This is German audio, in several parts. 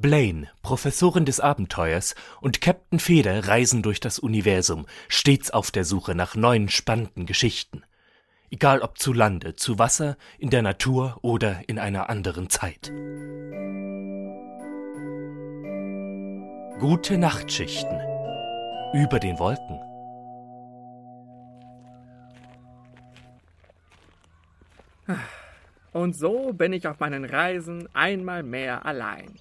Blaine, Professorin des Abenteuers, und Captain Feder reisen durch das Universum, stets auf der Suche nach neuen spannenden Geschichten. Egal ob zu Lande, zu Wasser, in der Natur oder in einer anderen Zeit. Gute Nachtschichten über den Wolken. Und so bin ich auf meinen Reisen einmal mehr allein.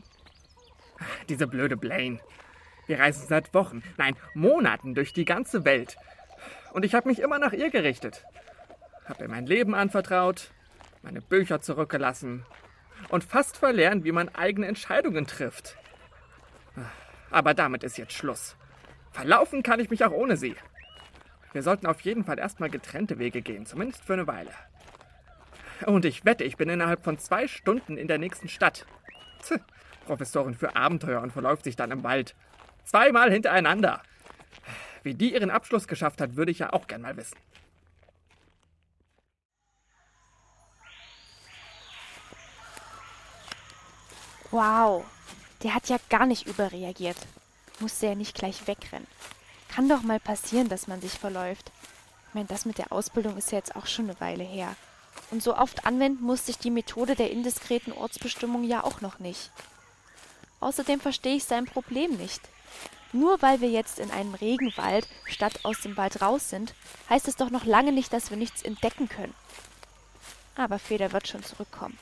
Diese blöde Blaine. Wir reisen seit Wochen, nein, Monaten durch die ganze Welt. Und ich habe mich immer nach ihr gerichtet. Habe ihr mein Leben anvertraut, meine Bücher zurückgelassen und fast verlernt, wie man eigene Entscheidungen trifft. Aber damit ist jetzt Schluss. Verlaufen kann ich mich auch ohne sie. Wir sollten auf jeden Fall erstmal getrennte Wege gehen, zumindest für eine Weile. Und ich wette, ich bin innerhalb von zwei Stunden in der nächsten Stadt. Tch, Professorin für Abenteuer und verläuft sich dann im Wald. Zweimal hintereinander. Wie die ihren Abschluss geschafft hat, würde ich ja auch gern mal wissen. Wow, der hat ja gar nicht überreagiert. Musste ja nicht gleich wegrennen. Kann doch mal passieren, dass man sich verläuft. Ich meine, das mit der Ausbildung ist ja jetzt auch schon eine Weile her. Und so oft anwenden musste ich die Methode der indiskreten Ortsbestimmung ja auch noch nicht. Außerdem verstehe ich sein Problem nicht. Nur weil wir jetzt in einem Regenwald statt aus dem Wald raus sind, heißt es doch noch lange nicht, dass wir nichts entdecken können. Aber Feder wird schon zurückkommen.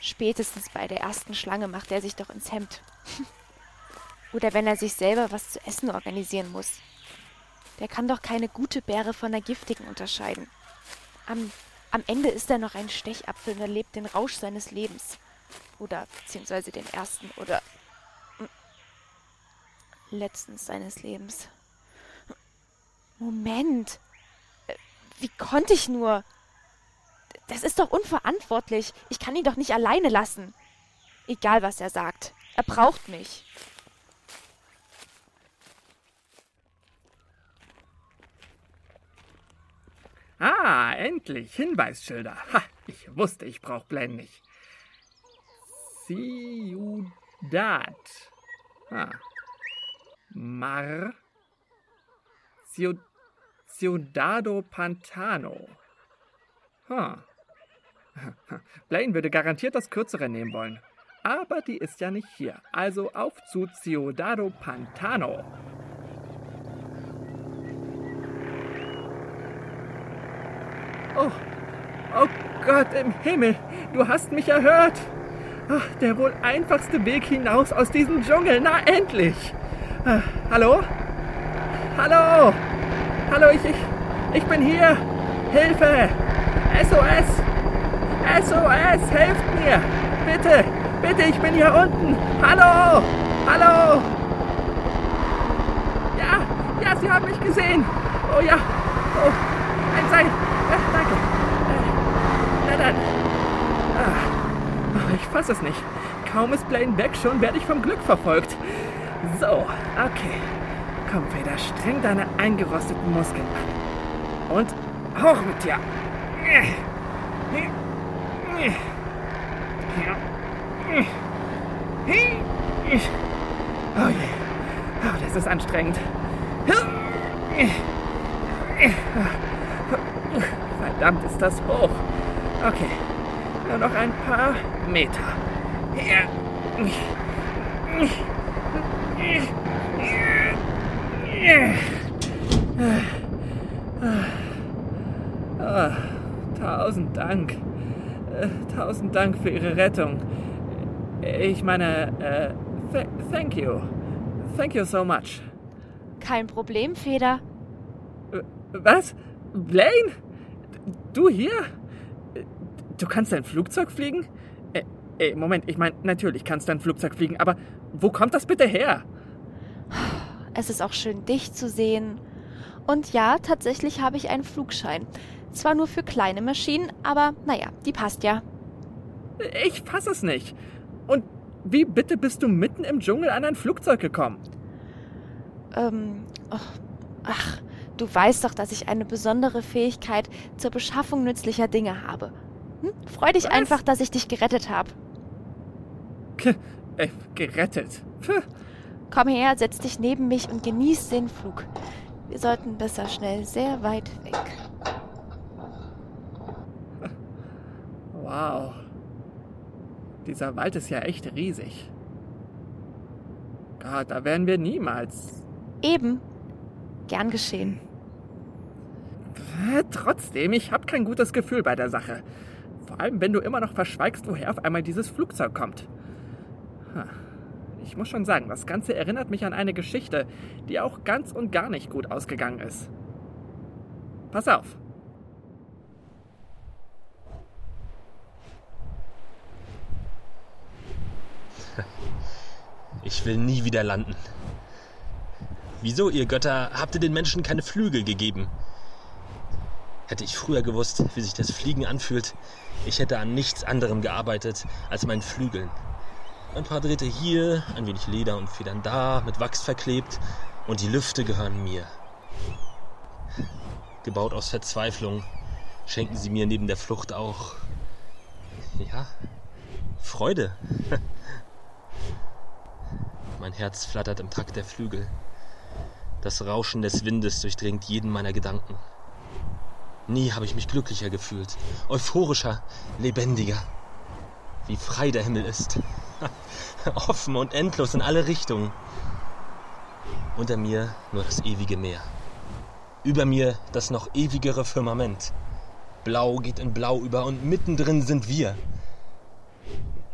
Spätestens bei der ersten Schlange macht er sich doch ins Hemd. Oder wenn er sich selber was zu essen organisieren muss. Der kann doch keine gute Beere von der giftigen unterscheiden. Am am Ende ist er noch ein Stechapfel und erlebt den Rausch seines Lebens. Oder beziehungsweise den ersten oder hm, letzten seines Lebens. Moment. Äh, wie konnte ich nur? Das ist doch unverantwortlich. Ich kann ihn doch nicht alleine lassen. Egal, was er sagt. Er braucht mich. Ah, endlich. Hinweisschilder. Ha, ich wusste, ich brauche Blend nicht. Ciudad. Ah. Mar. Ciud Ciudado Pantano. Ha. Blaine würde garantiert das Kürzere nehmen wollen. Aber die ist ja nicht hier. Also auf zu Ciudado Pantano. Oh, oh Gott im Himmel, du hast mich erhört. Ach, der wohl einfachste Weg hinaus aus diesem Dschungel, na endlich. Ah, hallo? Hallo? Hallo, ich, ich, ich bin hier. Hilfe! SOS! SOS, helft mir! Bitte, bitte, ich bin hier unten. Hallo! Hallo! Ja, ja, Sie haben mich gesehen. Oh ja. Oh, ein Seil. Ja, danke. Äh, na dann. Fasse es nicht. Kaum ist Blaine weg, schon werde ich vom Glück verfolgt. So, okay. Komm, Feder, streng deine eingerosteten Muskeln an. Und hoch mit dir. Oh je. Oh, das ist anstrengend. Verdammt ist das hoch. Okay, nur noch ein paar Meter. Ja. Oh, tausend Dank. Äh, tausend Dank für Ihre Rettung. Ich meine, äh, th thank you. Thank you so much. Kein Problem, Feder. Was? Blaine? Du hier? Du kannst ein Flugzeug fliegen? Äh, äh, Moment, ich meine, natürlich kannst du ein Flugzeug fliegen, aber wo kommt das bitte her? Es ist auch schön, dich zu sehen. Und ja, tatsächlich habe ich einen Flugschein. Zwar nur für kleine Maschinen, aber naja, die passt ja. Ich fasse es nicht. Und wie bitte bist du mitten im Dschungel an ein Flugzeug gekommen? Ähm, oh, ach, Du weißt doch, dass ich eine besondere Fähigkeit zur Beschaffung nützlicher Dinge habe. Hm? Freu dich Was? einfach, dass ich dich gerettet habe. Äh, gerettet. Puh. Komm her, setz dich neben mich und genieß den Flug. Wir sollten besser schnell sehr weit weg. Wow. Dieser Wald ist ja echt riesig. Gott, da werden wir niemals. Eben. Gern geschehen. Trotzdem, ich habe kein gutes Gefühl bei der Sache. Vor allem, wenn du immer noch verschweigst, woher auf einmal dieses Flugzeug kommt. Ich muss schon sagen, das Ganze erinnert mich an eine Geschichte, die auch ganz und gar nicht gut ausgegangen ist. Pass auf. Ich will nie wieder landen. Wieso, ihr Götter, habt ihr den Menschen keine Flügel gegeben? Hätte ich früher gewusst, wie sich das Fliegen anfühlt, ich hätte an nichts anderem gearbeitet als meinen Flügeln. Ein paar Drähte hier, ein wenig Leder und Federn da, mit Wachs verklebt und die Lüfte gehören mir. Gebaut aus Verzweiflung, schenken sie mir neben der Flucht auch, ja, Freude. Mein Herz flattert im Takt der Flügel. Das Rauschen des Windes durchdringt jeden meiner Gedanken. Nie habe ich mich glücklicher gefühlt, euphorischer, lebendiger. Wie frei der Himmel ist. Offen und endlos in alle Richtungen. Unter mir nur das ewige Meer. Über mir das noch ewigere Firmament. Blau geht in Blau über und mittendrin sind wir.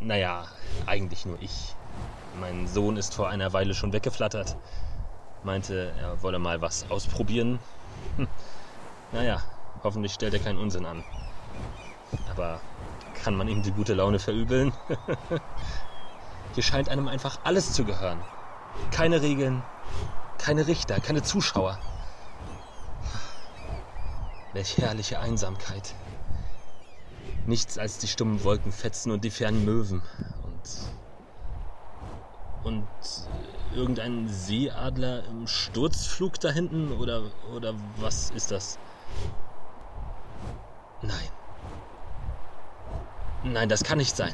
Naja, eigentlich nur ich. Mein Sohn ist vor einer Weile schon weggeflattert. Meinte, er wolle mal was ausprobieren. Hm. Naja, hoffentlich stellt er keinen Unsinn an. Aber kann man ihm die gute Laune verübeln? Hier scheint einem einfach alles zu gehören. Keine Regeln, keine Richter, keine Zuschauer. Welch herrliche Einsamkeit. Nichts als die stummen Wolkenfetzen und die fernen Möwen. Und. Und irgendein Seeadler im Sturzflug da hinten? Oder, oder was ist das? Nein. Nein, das kann nicht sein.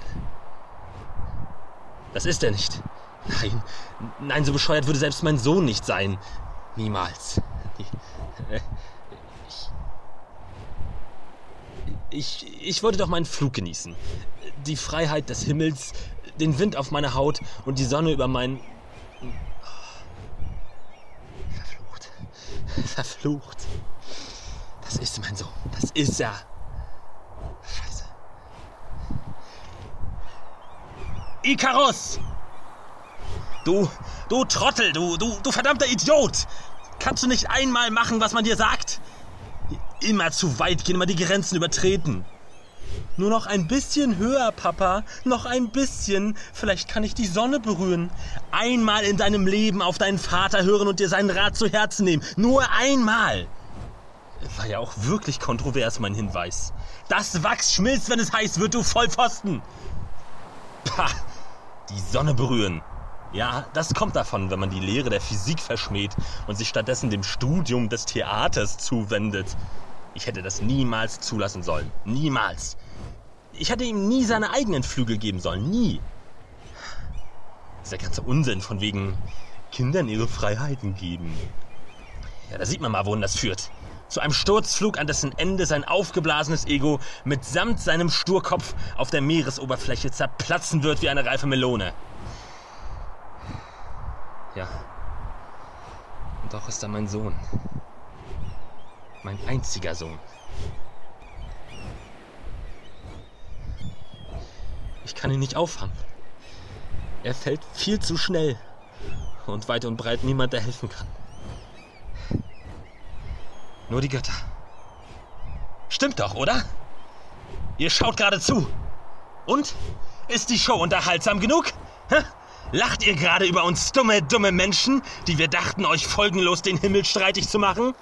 Das ist er nicht. Nein, nein, so bescheuert würde selbst mein Sohn nicht sein. Niemals. Ich, ich, ich wollte doch meinen Flug genießen. Die Freiheit des Himmels, den Wind auf meiner Haut und die Sonne über mein... Verflucht. Verflucht. Das ist mein Sohn. Das ist er. Ikarus! Du, du Trottel, du, du, du verdammter Idiot! Kannst du nicht einmal machen, was man dir sagt? Immer zu weit gehen, immer die Grenzen übertreten. Nur noch ein bisschen höher, Papa. Noch ein bisschen. Vielleicht kann ich die Sonne berühren. Einmal in deinem Leben auf deinen Vater hören und dir seinen Rat zu Herzen nehmen. Nur einmal. War ja auch wirklich kontrovers, mein Hinweis. Das Wachs schmilzt, wenn es heiß wird, du Vollpfosten. Pah, die Sonne berühren. Ja, das kommt davon, wenn man die Lehre der Physik verschmäht und sich stattdessen dem Studium des Theaters zuwendet. Ich hätte das niemals zulassen sollen. Niemals. Ich hätte ihm nie seine eigenen Flügel geben sollen. Nie. Dieser ganze Unsinn von wegen Kindern ihre Freiheiten geben. Ja, da sieht man mal, wohin das führt. Zu einem Sturzflug, an dessen Ende sein aufgeblasenes Ego mitsamt seinem Sturkopf auf der Meeresoberfläche zerplatzen wird wie eine reife Melone. Ja. Und doch ist er mein Sohn. Mein einziger Sohn. Ich kann ihn nicht auffangen. Er fällt viel zu schnell. Und weit und breit niemand, der helfen kann. Nur die Götter. Stimmt doch, oder? Ihr schaut gerade zu. Und? Ist die Show unterhaltsam genug? Hä? Lacht ihr gerade über uns dumme, dumme Menschen, die wir dachten, euch folgenlos den Himmel streitig zu machen?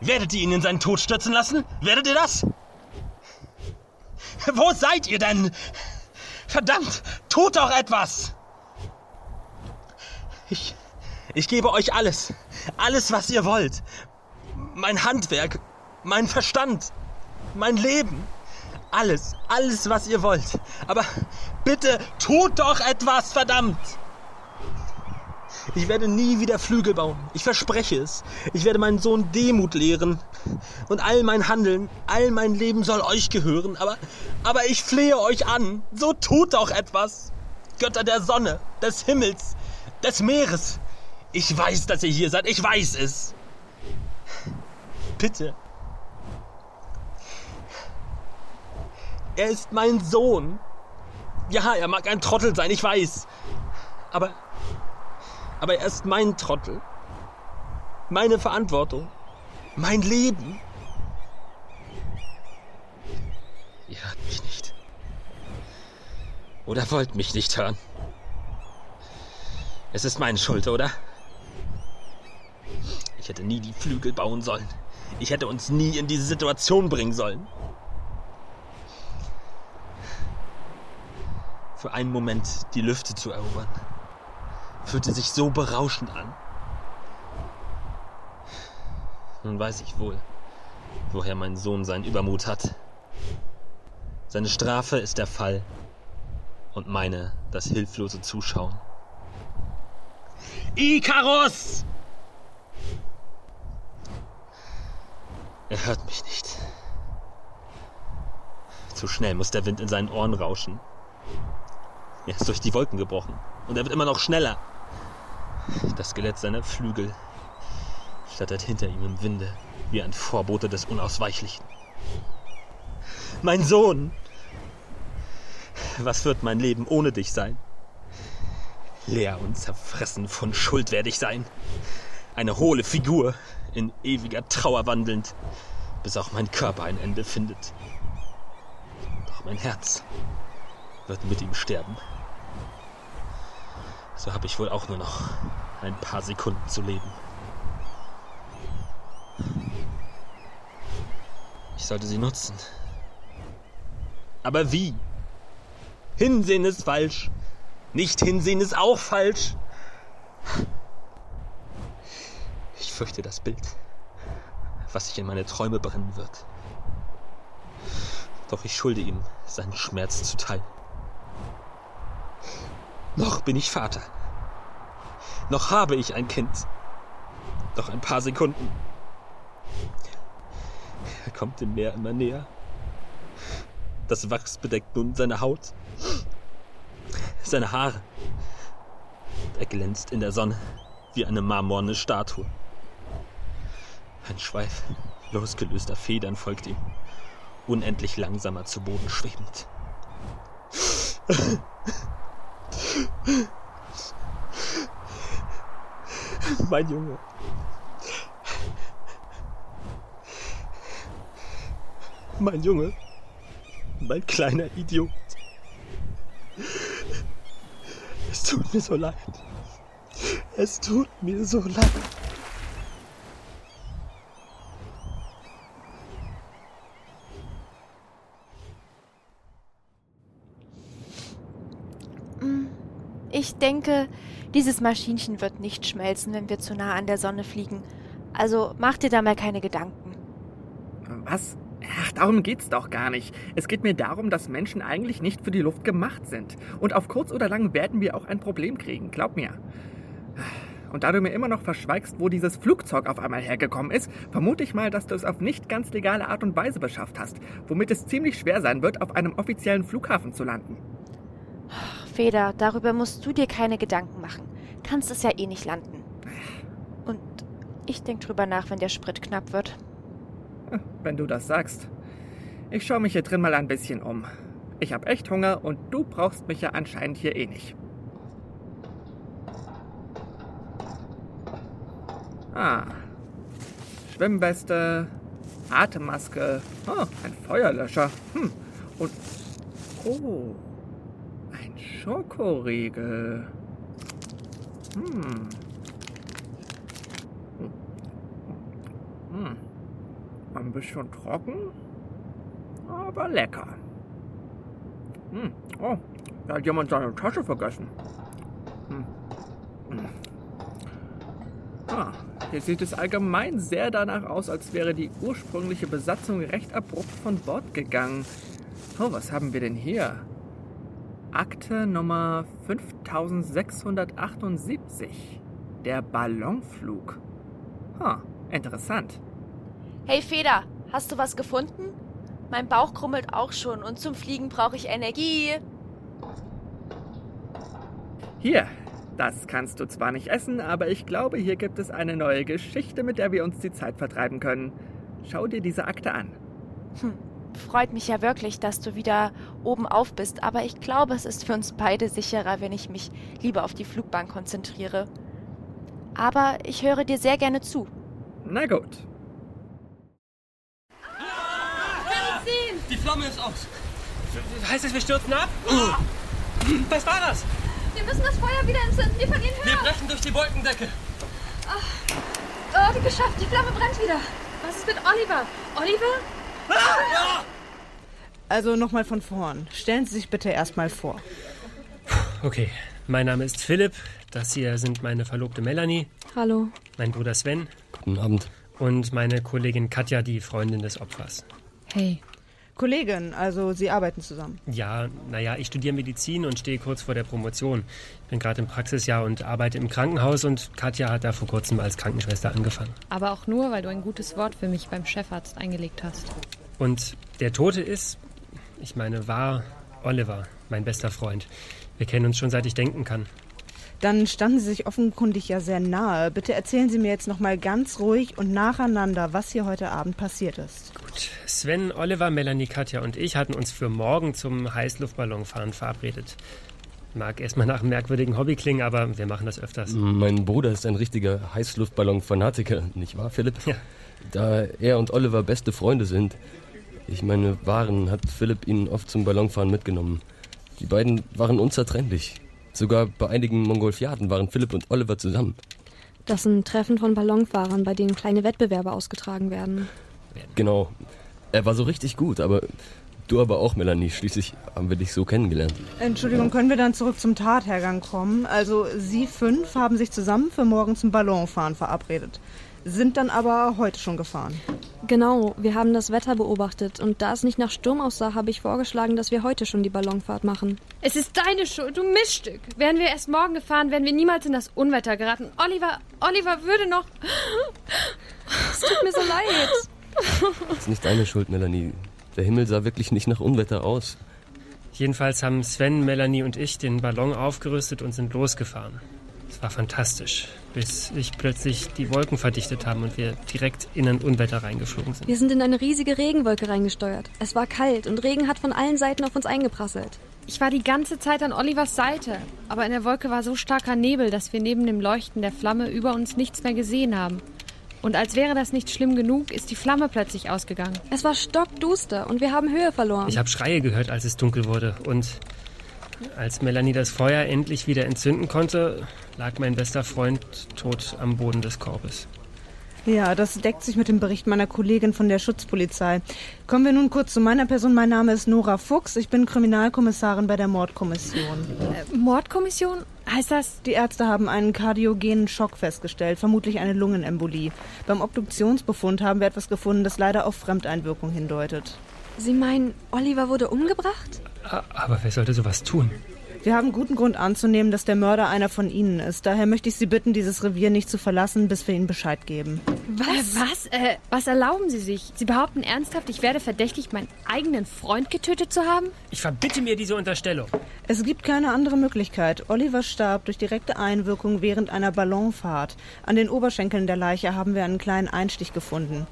Werdet ihr ihn in seinen Tod stürzen lassen? Werdet ihr das? Wo seid ihr denn? Verdammt, tut doch etwas! Ich, ich gebe euch alles. Alles, was ihr wollt. Mein Handwerk, mein Verstand, mein Leben. Alles, alles, was ihr wollt. Aber bitte tut doch etwas, verdammt! Ich werde nie wieder Flügel bauen. Ich verspreche es. Ich werde meinen Sohn Demut lehren. Und all mein Handeln, all mein Leben soll euch gehören. Aber, aber ich flehe euch an. So tut doch etwas. Götter der Sonne, des Himmels, des Meeres. Ich weiß, dass ihr hier seid. Ich weiß es. Bitte. Er ist mein Sohn. Ja, er mag ein Trottel sein, ich weiß. Aber aber er ist mein Trottel. Meine Verantwortung. Mein Leben. Ihr hört mich nicht. Oder wollt mich nicht hören. Es ist meine Schuld, oder? Ich hätte nie die Flügel bauen sollen. Ich hätte uns nie in diese Situation bringen sollen. Für einen Moment die Lüfte zu erobern fühlte sich so berauschend an. Nun weiß ich wohl, woher mein Sohn seinen Übermut hat. Seine Strafe ist der Fall und meine das hilflose Zuschauen. Ikarus! Er hört mich nicht. Zu schnell muss der Wind in seinen Ohren rauschen. Er ist durch die Wolken gebrochen und er wird immer noch schneller. Das Skelett seiner Flügel flattert hinter ihm im Winde wie ein Vorbote des Unausweichlichen. Mein Sohn! Was wird mein Leben ohne dich sein? Leer und zerfressen von Schuld werde ich sein. Eine hohle Figur, in ewiger Trauer wandelnd, bis auch mein Körper ein Ende findet. Doch mein Herz wird mit ihm sterben. So habe ich wohl auch nur noch ein paar Sekunden zu leben. Ich sollte sie nutzen. Aber wie? Hinsehen ist falsch. Nicht hinsehen ist auch falsch. Ich fürchte das Bild, was sich in meine Träume brennen wird. Doch ich schulde ihm seinen Schmerz zu teilen. Noch bin ich Vater. Noch habe ich ein Kind. Noch ein paar Sekunden. Er kommt dem Meer immer näher. Das Wachs bedeckt nun seine Haut, seine Haare. Er glänzt in der Sonne wie eine marmorne Statue. Ein Schweif losgelöster Federn folgt ihm, unendlich langsamer zu Boden schwebend. Mein Junge. Mein Junge. Mein kleiner Idiot. Es tut mir so leid. Es tut mir so leid. Ich denke, dieses Maschinchen wird nicht schmelzen, wenn wir zu nah an der Sonne fliegen. Also mach dir da mal keine Gedanken. Was? Ach, darum geht's doch gar nicht. Es geht mir darum, dass Menschen eigentlich nicht für die Luft gemacht sind. Und auf kurz oder lang werden wir auch ein Problem kriegen, glaub mir. Und da du mir immer noch verschweigst, wo dieses Flugzeug auf einmal hergekommen ist, vermute ich mal, dass du es auf nicht ganz legale Art und Weise beschafft hast, womit es ziemlich schwer sein wird, auf einem offiziellen Flughafen zu landen. Feder, darüber musst du dir keine Gedanken machen. Kannst es ja eh nicht landen. Und ich denk drüber nach, wenn der Sprit knapp wird. Wenn du das sagst. Ich schaue mich hier drin mal ein bisschen um. Ich habe echt Hunger und du brauchst mich ja anscheinend hier eh nicht. Ah. Schwimmweste, Atemmaske, oh, ein Feuerlöscher. Hm. Und. Oh. Schokoriegel. Hm. Hm. Ein bisschen trocken, aber lecker. Hm. Oh, da hat jemand seine Tasche vergessen. Hm. Hm. Ah, hier sieht es allgemein sehr danach aus, als wäre die ursprüngliche Besatzung recht abrupt von Bord gegangen. Oh, was haben wir denn hier? Akte Nummer 5678. Der Ballonflug. Ha, interessant. Hey Feder, hast du was gefunden? Mein Bauch krummelt auch schon und zum Fliegen brauche ich Energie. Hier, das kannst du zwar nicht essen, aber ich glaube, hier gibt es eine neue Geschichte, mit der wir uns die Zeit vertreiben können. Schau dir diese Akte an. Hm, freut mich ja wirklich, dass du wieder oben auf bist, aber ich glaube, es ist für uns beide sicherer, wenn ich mich lieber auf die Flugbahn konzentriere. Aber ich höre dir sehr gerne zu. Na gut. Die Flamme ist aus. Heißt es, wir stürzen ab? Was war das? Wir müssen das Feuer wieder entzünden. Wir verlieren Wir Höhe. brechen durch die Wolkendecke. Oh, geschafft. Die Flamme brennt wieder. Was ist mit Oliver? Oliver? Also nochmal von vorn. Stellen Sie sich bitte erstmal vor. Okay, mein Name ist Philipp. Das hier sind meine Verlobte Melanie, Hallo. mein Bruder Sven Guten Abend. und meine Kollegin Katja, die Freundin des Opfers. Hey. Kollegin, also Sie arbeiten zusammen. Ja, naja, ich studiere Medizin und stehe kurz vor der Promotion. Ich bin gerade im Praxisjahr und arbeite im Krankenhaus und Katja hat da vor kurzem als Krankenschwester angefangen. Aber auch nur, weil du ein gutes Wort für mich beim Chefarzt eingelegt hast. Und der Tote ist, ich meine, war Oliver, mein bester Freund. Wir kennen uns schon seit ich denken kann. Dann standen Sie sich offenkundig ja sehr nahe. Bitte erzählen Sie mir jetzt nochmal ganz ruhig und nacheinander, was hier heute Abend passiert ist. Gut, Sven, Oliver, Melanie, Katja und ich hatten uns für morgen zum Heißluftballonfahren verabredet. Mag erstmal nach einem merkwürdigen Hobby klingen, aber wir machen das öfters. Mein Bruder ist ein richtiger Heißluftballon-Fanatiker, nicht wahr, Philipp? Ja. Da er und Oliver beste Freunde sind, ich meine, waren, hat Philipp ihn oft zum Ballonfahren mitgenommen. Die beiden waren unzertrennlich. Sogar bei einigen Mongolfiaden waren Philipp und Oliver zusammen. Das sind Treffen von Ballonfahrern, bei denen kleine Wettbewerbe ausgetragen werden. Genau. Er war so richtig gut, aber du aber auch, Melanie. Schließlich haben wir dich so kennengelernt. Entschuldigung, können wir dann zurück zum Tathergang kommen? Also Sie fünf haben sich zusammen für morgen zum Ballonfahren verabredet. Sind dann aber heute schon gefahren. Genau, wir haben das Wetter beobachtet und da es nicht nach Sturm aussah, habe ich vorgeschlagen, dass wir heute schon die Ballonfahrt machen. Es ist deine Schuld, du Miststück. Wären wir erst morgen gefahren, wären wir niemals in das Unwetter geraten. Oliver, Oliver würde noch. Es tut mir so leid. Das ist nicht deine Schuld, Melanie. Der Himmel sah wirklich nicht nach Unwetter aus. Jedenfalls haben Sven, Melanie und ich den Ballon aufgerüstet und sind losgefahren. Es war fantastisch, bis sich plötzlich die Wolken verdichtet haben und wir direkt in ein Unwetter reingeflogen sind. Wir sind in eine riesige Regenwolke reingesteuert. Es war kalt und Regen hat von allen Seiten auf uns eingeprasselt. Ich war die ganze Zeit an Olivers Seite, aber in der Wolke war so starker Nebel, dass wir neben dem Leuchten der Flamme über uns nichts mehr gesehen haben. Und als wäre das nicht schlimm genug, ist die Flamme plötzlich ausgegangen. Es war stockduster und wir haben Höhe verloren. Ich habe Schreie gehört, als es dunkel wurde. Und als Melanie das Feuer endlich wieder entzünden konnte, lag mein bester Freund tot am Boden des Korbes. Ja, das deckt sich mit dem Bericht meiner Kollegin von der Schutzpolizei. Kommen wir nun kurz zu meiner Person. Mein Name ist Nora Fuchs. Ich bin Kriminalkommissarin bei der Mordkommission. Mordkommission? Heißt das? Die Ärzte haben einen kardiogenen Schock festgestellt, vermutlich eine Lungenembolie. Beim Obduktionsbefund haben wir etwas gefunden, das leider auf Fremdeinwirkung hindeutet. Sie meinen, Oliver wurde umgebracht? Aber wer sollte sowas tun? Wir haben guten Grund anzunehmen, dass der Mörder einer von Ihnen ist. Daher möchte ich Sie bitten, dieses Revier nicht zu verlassen, bis wir Ihnen Bescheid geben. Was? Äh, was? Äh, was erlauben Sie sich? Sie behaupten ernsthaft, ich werde verdächtigt, meinen eigenen Freund getötet zu haben? Ich verbitte mir diese Unterstellung. Es gibt keine andere Möglichkeit. Oliver starb durch direkte Einwirkung während einer Ballonfahrt. An den Oberschenkeln der Leiche haben wir einen kleinen Einstich gefunden.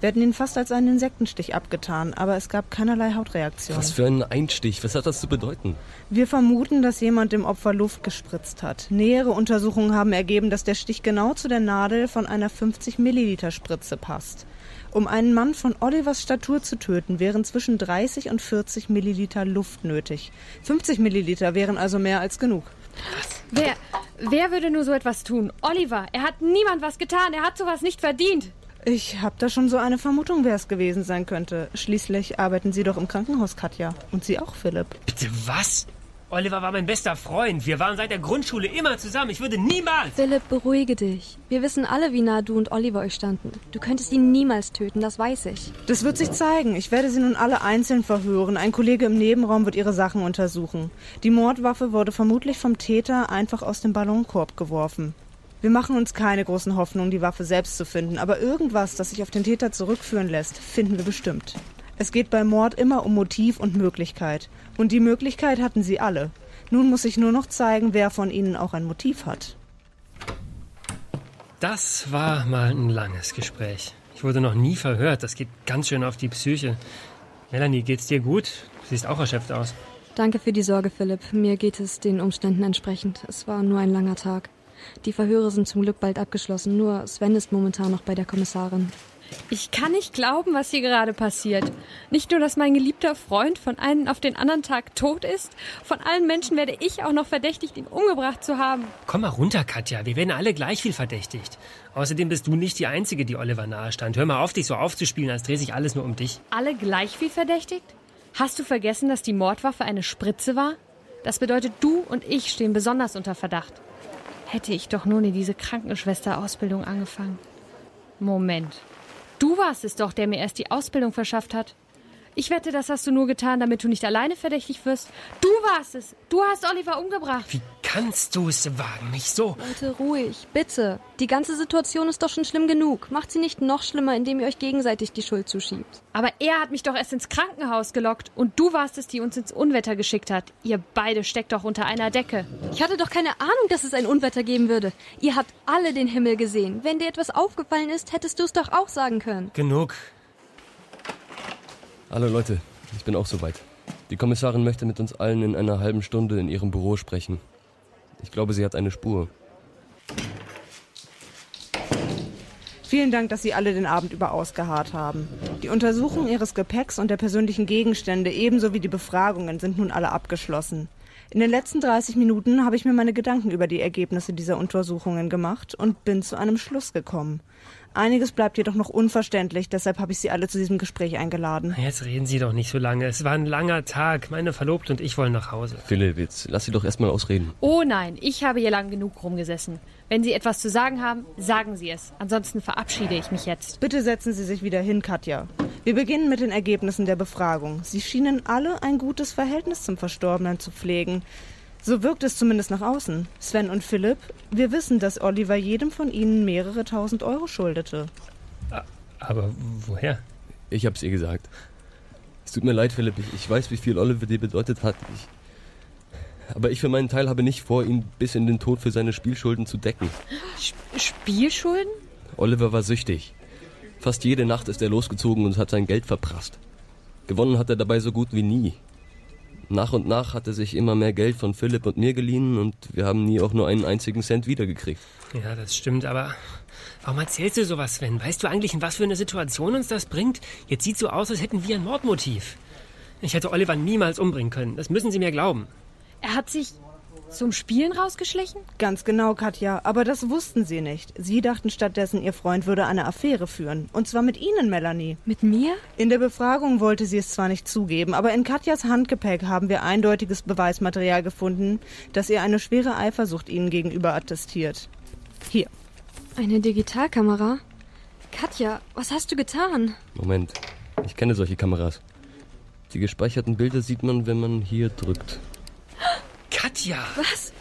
Wir hätten ihn fast als einen Insektenstich abgetan, aber es gab keinerlei Hautreaktion. Was für ein Einstich. Was hat das zu bedeuten? Wir vermuten, dass jemand dem Opfer Luft gespritzt hat. Nähere Untersuchungen haben ergeben, dass der Stich genau zu der Nadel von einer 50 Milliliter Spritze passt. Um einen Mann von Olivers Statur zu töten, wären zwischen 30 und 40 Milliliter Luft nötig. 50 Milliliter wären also mehr als genug. Wer, wer würde nur so etwas tun? Oliver, er hat niemand was getan, er hat sowas nicht verdient. Ich habe da schon so eine Vermutung, wer es gewesen sein könnte. Schließlich arbeiten Sie doch im Krankenhaus, Katja. Und Sie auch, Philipp. Bitte was? Oliver war mein bester Freund. Wir waren seit der Grundschule immer zusammen. Ich würde niemals. Philipp, beruhige dich. Wir wissen alle, wie nah du und Oliver euch standen. Du könntest ihn niemals töten, das weiß ich. Das wird sich zeigen. Ich werde sie nun alle einzeln verhören. Ein Kollege im Nebenraum wird ihre Sachen untersuchen. Die Mordwaffe wurde vermutlich vom Täter einfach aus dem Ballonkorb geworfen. Wir machen uns keine großen Hoffnungen, die Waffe selbst zu finden, aber irgendwas, das sich auf den Täter zurückführen lässt, finden wir bestimmt. Es geht beim Mord immer um Motiv und Möglichkeit. Und die Möglichkeit hatten sie alle. Nun muss ich nur noch zeigen, wer von ihnen auch ein Motiv hat. Das war mal ein langes Gespräch. Ich wurde noch nie verhört. Das geht ganz schön auf die Psyche. Melanie, geht's dir gut? Du siehst auch erschöpft aus. Danke für die Sorge, Philipp. Mir geht es den Umständen entsprechend. Es war nur ein langer Tag. Die Verhöre sind zum Glück bald abgeschlossen. Nur Sven ist momentan noch bei der Kommissarin. Ich kann nicht glauben, was hier gerade passiert. Nicht nur, dass mein geliebter Freund von einem auf den anderen Tag tot ist, von allen Menschen werde ich auch noch verdächtigt, ihn umgebracht zu haben. Komm mal runter, Katja. Wir werden alle gleich viel verdächtigt. Außerdem bist du nicht die Einzige, die Oliver nahe stand. Hör mal auf, dich so aufzuspielen, als dreht sich alles nur um dich. Alle gleich viel verdächtigt? Hast du vergessen, dass die Mordwaffe eine Spritze war? Das bedeutet, du und ich stehen besonders unter Verdacht. Hätte ich doch nur in diese Krankenschwesterausbildung angefangen. Moment. Du warst es doch, der mir erst die Ausbildung verschafft hat. Ich wette, das hast du nur getan, damit du nicht alleine verdächtig wirst. Du warst es. Du hast Oliver umgebracht. Wie kannst du es wagen, mich so... Leute, ruhig, bitte. Die ganze Situation ist doch schon schlimm genug. Macht sie nicht noch schlimmer, indem ihr euch gegenseitig die Schuld zuschiebt. Aber er hat mich doch erst ins Krankenhaus gelockt. Und du warst es, die uns ins Unwetter geschickt hat. Ihr beide steckt doch unter einer Decke. Ich hatte doch keine Ahnung, dass es ein Unwetter geben würde. Ihr habt alle den Himmel gesehen. Wenn dir etwas aufgefallen ist, hättest du es doch auch sagen können. Genug. Hallo Leute, ich bin auch soweit. Die Kommissarin möchte mit uns allen in einer halben Stunde in ihrem Büro sprechen. Ich glaube, sie hat eine Spur. Vielen Dank, dass Sie alle den Abend über ausgeharrt haben. Die Untersuchung Ihres Gepäcks und der persönlichen Gegenstände ebenso wie die Befragungen sind nun alle abgeschlossen. In den letzten 30 Minuten habe ich mir meine Gedanken über die Ergebnisse dieser Untersuchungen gemacht und bin zu einem Schluss gekommen. Einiges bleibt jedoch noch unverständlich, deshalb habe ich Sie alle zu diesem Gespräch eingeladen. Jetzt reden Sie doch nicht so lange. Es war ein langer Tag. Meine Verlobte und ich wollen nach Hause. Philipp, jetzt lass sie doch erstmal ausreden. Oh nein, ich habe hier lang genug rumgesessen. Wenn Sie etwas zu sagen haben, sagen Sie es. Ansonsten verabschiede ich mich jetzt. Bitte setzen Sie sich wieder hin, Katja. Wir beginnen mit den Ergebnissen der Befragung. Sie schienen alle ein gutes Verhältnis zum Verstorbenen zu pflegen. So wirkt es zumindest nach außen. Sven und Philipp, wir wissen, dass Oliver jedem von ihnen mehrere tausend Euro schuldete. Aber woher? Ich hab's ihr gesagt. Es tut mir leid, Philipp. Ich, ich weiß, wie viel Oliver dir bedeutet hat. Ich, aber ich für meinen Teil habe nicht vor, ihn bis in den Tod für seine Spielschulden zu decken. Sp Spielschulden? Oliver war süchtig. Fast jede Nacht ist er losgezogen und hat sein Geld verprasst. Gewonnen hat er dabei so gut wie nie. Nach und nach hat er sich immer mehr Geld von Philipp und mir geliehen und wir haben nie auch nur einen einzigen Cent wiedergekriegt. Ja, das stimmt, aber warum erzählst du sowas, Sven? Weißt du eigentlich, in was für eine Situation uns das bringt? Jetzt sieht so aus, als hätten wir ein Mordmotiv. Ich hätte Oliver niemals umbringen können. Das müssen Sie mir glauben. Er hat sich zum Spielen rausgeschlichen? Ganz genau, Katja. Aber das wussten Sie nicht. Sie dachten stattdessen, Ihr Freund würde eine Affäre führen. Und zwar mit Ihnen, Melanie. Mit mir? In der Befragung wollte sie es zwar nicht zugeben, aber in Katjas Handgepäck haben wir eindeutiges Beweismaterial gefunden, das ihr eine schwere Eifersucht Ihnen gegenüber attestiert. Hier. Eine Digitalkamera? Katja, was hast du getan? Moment, ich kenne solche Kameras. Die gespeicherten Bilder sieht man, wenn man hier drückt. Katja! Was?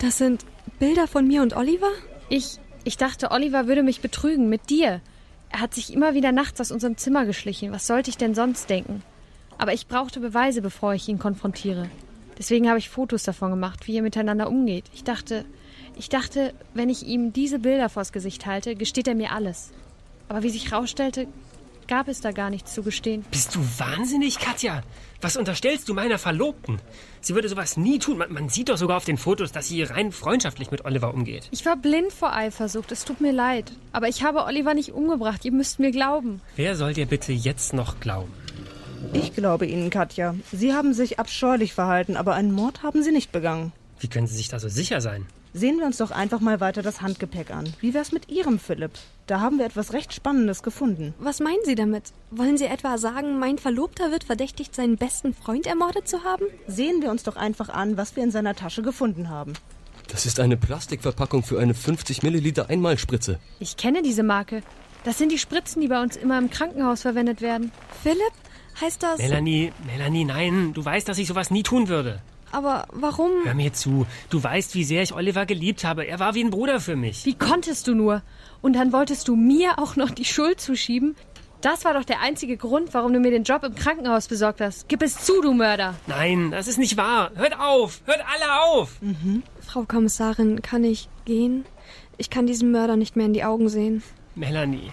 Das sind Bilder von mir und Oliver? Ich, ich dachte, Oliver würde mich betrügen mit dir. Er hat sich immer wieder nachts aus unserem Zimmer geschlichen. Was sollte ich denn sonst denken? Aber ich brauchte Beweise, bevor ich ihn konfrontiere. Deswegen habe ich Fotos davon gemacht, wie ihr miteinander umgeht. Ich dachte, ich dachte, wenn ich ihm diese Bilder vors Gesicht halte, gesteht er mir alles. Aber wie sich herausstellte, gab es da gar nichts zu gestehen. Bist du wahnsinnig, Katja? Was unterstellst du meiner Verlobten? Sie würde sowas nie tun. Man, man, sieht doch sogar auf den Fotos, dass sie rein freundschaftlich mit Oliver umgeht. Ich war blind vor Eifersucht. Es tut mir leid. Aber ich habe Oliver nicht umgebracht. Ihr müsst mir glauben. Wer soll dir bitte jetzt noch glauben? Ich glaube Ihnen, Katja. Sie haben sich abscheulich verhalten, aber einen Mord haben Sie nicht begangen. Wie können Sie sich da so sicher sein? Sehen wir uns doch einfach mal weiter das Handgepäck an. Wie wär's mit Ihrem, Philipp? Da haben wir etwas recht Spannendes gefunden. Was meinen Sie damit? Wollen Sie etwa sagen, mein Verlobter wird verdächtigt, seinen besten Freund ermordet zu haben? Sehen wir uns doch einfach an, was wir in seiner Tasche gefunden haben. Das ist eine Plastikverpackung für eine 50 Milliliter Einmalspritze. Ich kenne diese Marke. Das sind die Spritzen, die bei uns immer im Krankenhaus verwendet werden. Philipp? Heißt das. Melanie, Melanie, nein, du weißt, dass ich sowas nie tun würde. Aber warum? Hör mir zu. Du weißt, wie sehr ich Oliver geliebt habe. Er war wie ein Bruder für mich. Wie konntest du nur? Und dann wolltest du mir auch noch die Schuld zuschieben? Das war doch der einzige Grund, warum du mir den Job im Krankenhaus besorgt hast. Gib es zu, du Mörder. Nein, das ist nicht wahr. Hört auf. Hört alle auf. Mhm. Frau Kommissarin, kann ich gehen? Ich kann diesem Mörder nicht mehr in die Augen sehen. Melanie,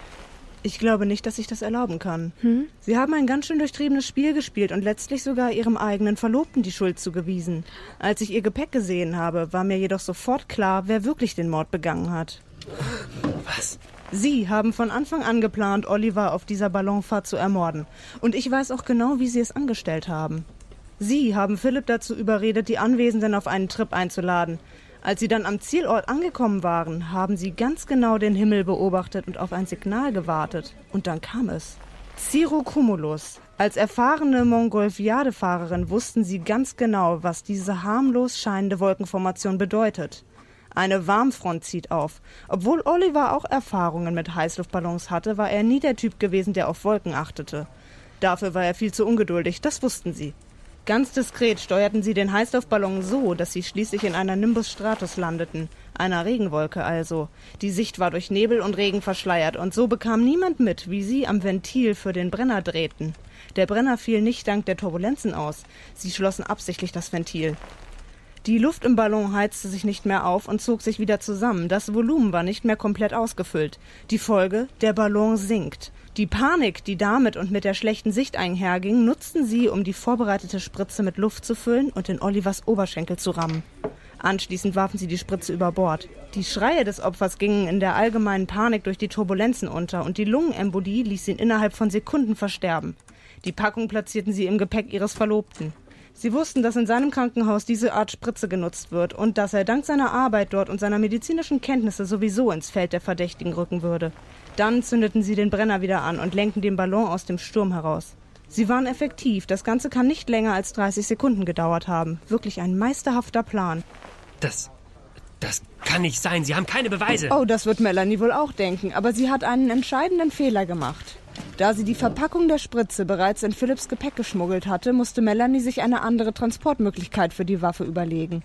ich glaube nicht, dass ich das erlauben kann. Hm? Sie haben ein ganz schön durchtriebenes Spiel gespielt und letztlich sogar Ihrem eigenen Verlobten die Schuld zugewiesen. Als ich Ihr Gepäck gesehen habe, war mir jedoch sofort klar, wer wirklich den Mord begangen hat. Was? Sie haben von Anfang an geplant, Oliver auf dieser Ballonfahrt zu ermorden. Und ich weiß auch genau, wie Sie es angestellt haben. Sie haben Philipp dazu überredet, die Anwesenden auf einen Trip einzuladen. Als sie dann am Zielort angekommen waren, haben sie ganz genau den Himmel beobachtet und auf ein Signal gewartet. Und dann kam es. Ciro Cumulus. Als erfahrene Mongolfiade-Fahrerin wussten sie ganz genau, was diese harmlos scheinende Wolkenformation bedeutet. Eine Warmfront zieht auf. Obwohl Oliver auch Erfahrungen mit Heißluftballons hatte, war er nie der Typ gewesen, der auf Wolken achtete. Dafür war er viel zu ungeduldig, das wussten sie. Ganz diskret steuerten sie den Heißluftballon so, dass sie schließlich in einer Nimbus Stratus landeten, einer Regenwolke also. Die Sicht war durch Nebel und Regen verschleiert, und so bekam niemand mit, wie sie am Ventil für den Brenner drehten. Der Brenner fiel nicht dank der Turbulenzen aus, sie schlossen absichtlich das Ventil. Die Luft im Ballon heizte sich nicht mehr auf und zog sich wieder zusammen. Das Volumen war nicht mehr komplett ausgefüllt. Die Folge, der Ballon sinkt. Die Panik, die damit und mit der schlechten Sicht einherging, nutzten sie, um die vorbereitete Spritze mit Luft zu füllen und in Olivers Oberschenkel zu rammen. Anschließend warfen sie die Spritze über Bord. Die Schreie des Opfers gingen in der allgemeinen Panik durch die Turbulenzen unter und die Lungenembolie ließ ihn innerhalb von Sekunden versterben. Die Packung platzierten sie im Gepäck ihres Verlobten. Sie wussten, dass in seinem Krankenhaus diese Art Spritze genutzt wird und dass er dank seiner Arbeit dort und seiner medizinischen Kenntnisse sowieso ins Feld der Verdächtigen rücken würde. Dann zündeten sie den Brenner wieder an und lenkten den Ballon aus dem Sturm heraus. Sie waren effektiv. Das Ganze kann nicht länger als 30 Sekunden gedauert haben. Wirklich ein meisterhafter Plan. Das. Das kann nicht sein. Sie haben keine Beweise. Oh, das wird Melanie wohl auch denken. Aber sie hat einen entscheidenden Fehler gemacht. Da sie die Verpackung der Spritze bereits in Philips Gepäck geschmuggelt hatte, musste Melanie sich eine andere Transportmöglichkeit für die Waffe überlegen.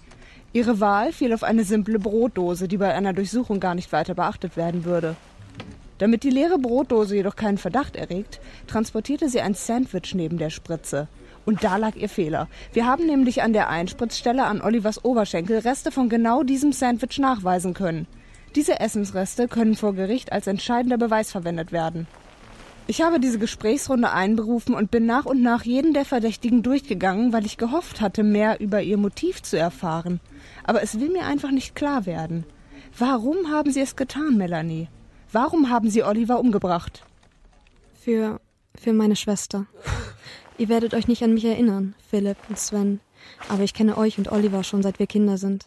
Ihre Wahl fiel auf eine simple Brotdose, die bei einer Durchsuchung gar nicht weiter beachtet werden würde. Damit die leere Brotdose jedoch keinen Verdacht erregt, transportierte sie ein Sandwich neben der Spritze. Und da lag ihr Fehler. Wir haben nämlich an der Einspritzstelle an Olivers Oberschenkel Reste von genau diesem Sandwich nachweisen können. Diese Essensreste können vor Gericht als entscheidender Beweis verwendet werden. Ich habe diese Gesprächsrunde einberufen und bin nach und nach jeden der Verdächtigen durchgegangen, weil ich gehofft hatte, mehr über ihr Motiv zu erfahren. Aber es will mir einfach nicht klar werden. Warum haben Sie es getan, Melanie? Warum haben Sie Oliver umgebracht? Für. für meine Schwester. Ihr werdet euch nicht an mich erinnern, Philipp und Sven, aber ich kenne euch und Oliver schon seit wir Kinder sind.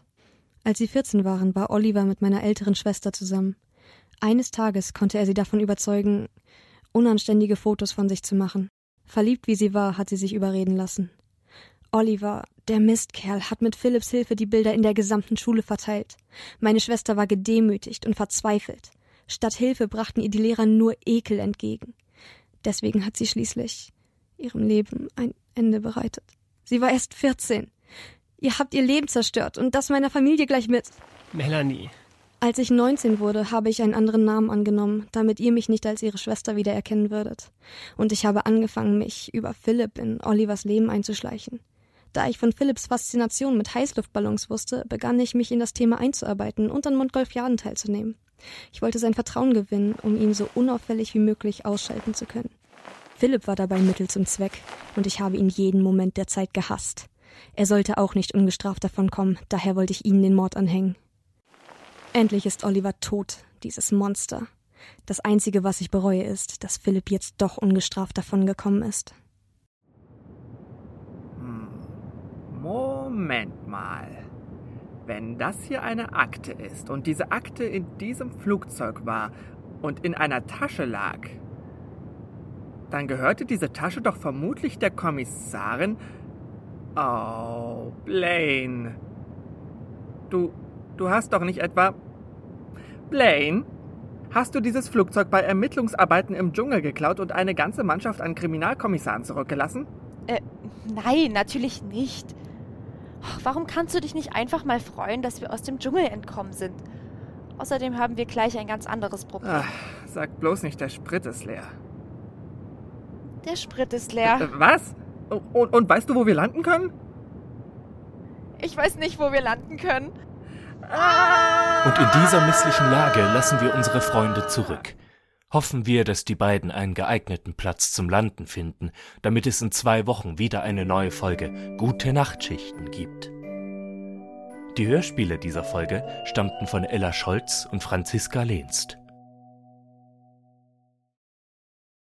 Als sie 14 waren, war Oliver mit meiner älteren Schwester zusammen. Eines Tages konnte er sie davon überzeugen, unanständige Fotos von sich zu machen. Verliebt wie sie war, hat sie sich überreden lassen. Oliver, der Mistkerl, hat mit Philipps Hilfe die Bilder in der gesamten Schule verteilt. Meine Schwester war gedemütigt und verzweifelt. Statt Hilfe brachten ihr die Lehrer nur Ekel entgegen. Deswegen hat sie schließlich ihrem Leben ein Ende bereitet. Sie war erst 14. Ihr habt ihr Leben zerstört und das meiner Familie gleich mit. Melanie. Als ich 19 wurde, habe ich einen anderen Namen angenommen, damit ihr mich nicht als ihre Schwester wiedererkennen würdet. Und ich habe angefangen, mich über Philipp in Olivers Leben einzuschleichen. Da ich von Philipps Faszination mit Heißluftballons wusste, begann ich mich in das Thema einzuarbeiten und an Montgolfiaden teilzunehmen. Ich wollte sein Vertrauen gewinnen, um ihn so unauffällig wie möglich ausschalten zu können. Philipp war dabei Mittel zum Zweck, und ich habe ihn jeden Moment der Zeit gehasst. Er sollte auch nicht ungestraft davonkommen, daher wollte ich ihnen den Mord anhängen. Endlich ist Oliver tot, dieses Monster. Das Einzige, was ich bereue, ist, dass Philipp jetzt doch ungestraft davongekommen ist. Hm. Moment mal. Wenn das hier eine Akte ist und diese Akte in diesem Flugzeug war und in einer Tasche lag, dann gehörte diese Tasche doch vermutlich der Kommissarin. Oh, Blaine. Du, du hast doch nicht etwa. Blaine? Hast du dieses Flugzeug bei Ermittlungsarbeiten im Dschungel geklaut und eine ganze Mannschaft an Kriminalkommissaren zurückgelassen? Äh, nein, natürlich nicht. Warum kannst du dich nicht einfach mal freuen, dass wir aus dem Dschungel entkommen sind? Außerdem haben wir gleich ein ganz anderes Problem. Ach, sag bloß nicht, der Sprit ist leer. Der Sprit ist leer. Äh, was? Und, und weißt du, wo wir landen können? Ich weiß nicht, wo wir landen können. Und in dieser misslichen Lage lassen wir unsere Freunde zurück. Hoffen wir, dass die beiden einen geeigneten Platz zum Landen finden, damit es in zwei Wochen wieder eine neue Folge Gute Nachtschichten gibt. Die Hörspiele dieser Folge stammten von Ella Scholz und Franziska Lehnst.